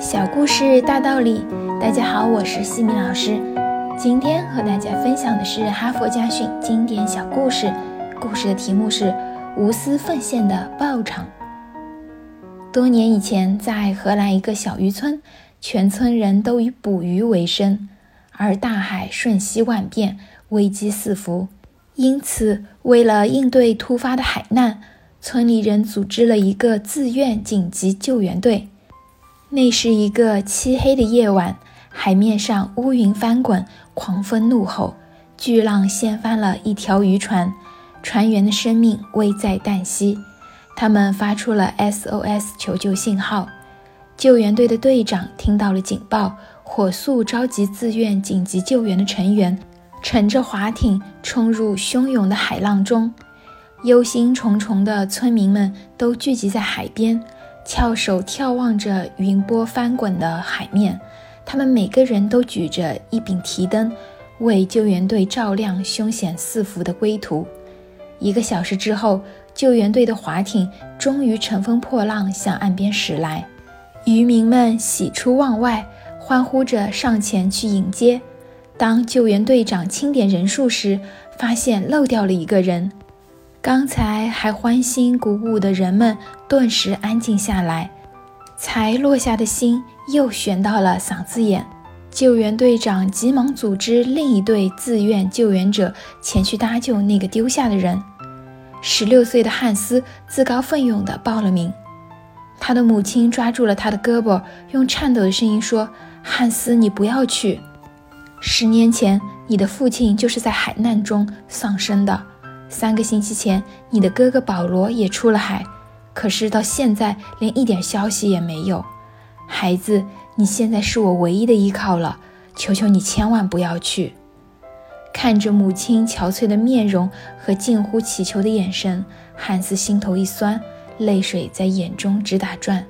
小故事大道理，大家好，我是西米老师。今天和大家分享的是哈佛家训经典小故事，故事的题目是《无私奉献的报偿》。多年以前，在荷兰一个小渔村，全村人都以捕鱼为生，而大海瞬息万变，危机四伏，因此为了应对突发的海难，村里人组织了一个自愿紧急救援队。那是一个漆黑的夜晚，海面上乌云翻滚，狂风怒吼，巨浪掀翻了一条渔船，船员的生命危在旦夕。他们发出了 SOS 求救信号，救援队的队长听到了警报，火速召集自愿紧急救援的成员，乘着划艇冲入汹涌的海浪中。忧心忡忡的村民们都聚集在海边。翘首眺望着云波翻滚的海面，他们每个人都举着一柄提灯，为救援队照亮凶险四伏的归途。一个小时之后，救援队的划艇终于乘风破浪向岸边驶来，渔民们喜出望外，欢呼着上前去迎接。当救援队长清点人数时，发现漏掉了一个人。刚才还欢欣鼓舞的人们顿时安静下来，才落下的心又悬到了嗓子眼。救援队长急忙组织另一队自愿救援者前去搭救那个丢下的人。十六岁的汉斯自告奋勇地报了名。他的母亲抓住了他的胳膊，用颤抖的声音说：“汉斯，你不要去。十年前，你的父亲就是在海难中丧生的。”三个星期前，你的哥哥保罗也出了海，可是到现在连一点消息也没有。孩子，你现在是我唯一的依靠了，求求你千万不要去。看着母亲憔悴的面容和近乎乞求的眼神，汉斯心头一酸，泪水在眼中直打转。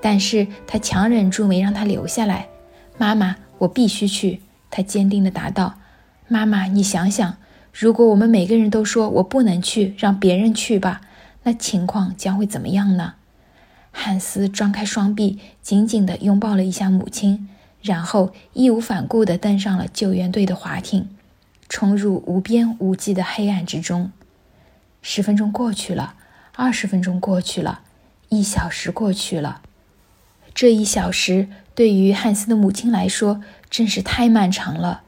但是他强忍住没让他留下来。妈妈，我必须去。他坚定地答道：“妈妈，你想想。”如果我们每个人都说我不能去，让别人去吧，那情况将会怎么样呢？汉斯张开双臂，紧紧地拥抱了一下母亲，然后义无反顾地登上了救援队的滑艇，冲入无边无际的黑暗之中。十分钟过去了，二十分钟过去了，一小时过去了。这一小时对于汉斯的母亲来说真是太漫长了。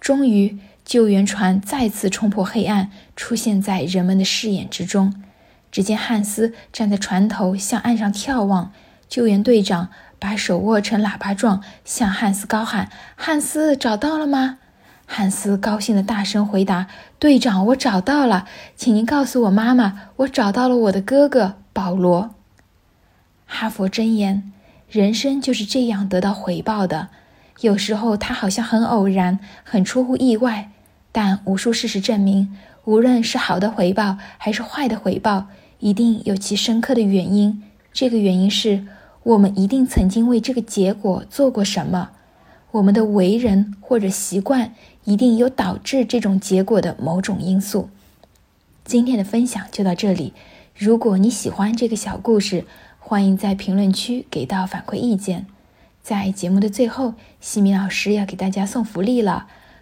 终于。救援船再次冲破黑暗，出现在人们的视野之中。只见汉斯站在船头，向岸上眺望。救援队长把手握成喇叭状，向汉斯高喊：“汉斯，找到了吗？”汉斯高兴地大声回答：“队长，我找到了，请您告诉我妈妈，我找到了我的哥哥保罗。”哈佛箴言：人生就是这样得到回报的。有时候，它好像很偶然，很出乎意外。但无数事实证明，无论是好的回报还是坏的回报，一定有其深刻的原因。这个原因是我们一定曾经为这个结果做过什么，我们的为人或者习惯一定有导致这种结果的某种因素。今天的分享就到这里。如果你喜欢这个小故事，欢迎在评论区给到反馈意见。在节目的最后，西米老师要给大家送福利了。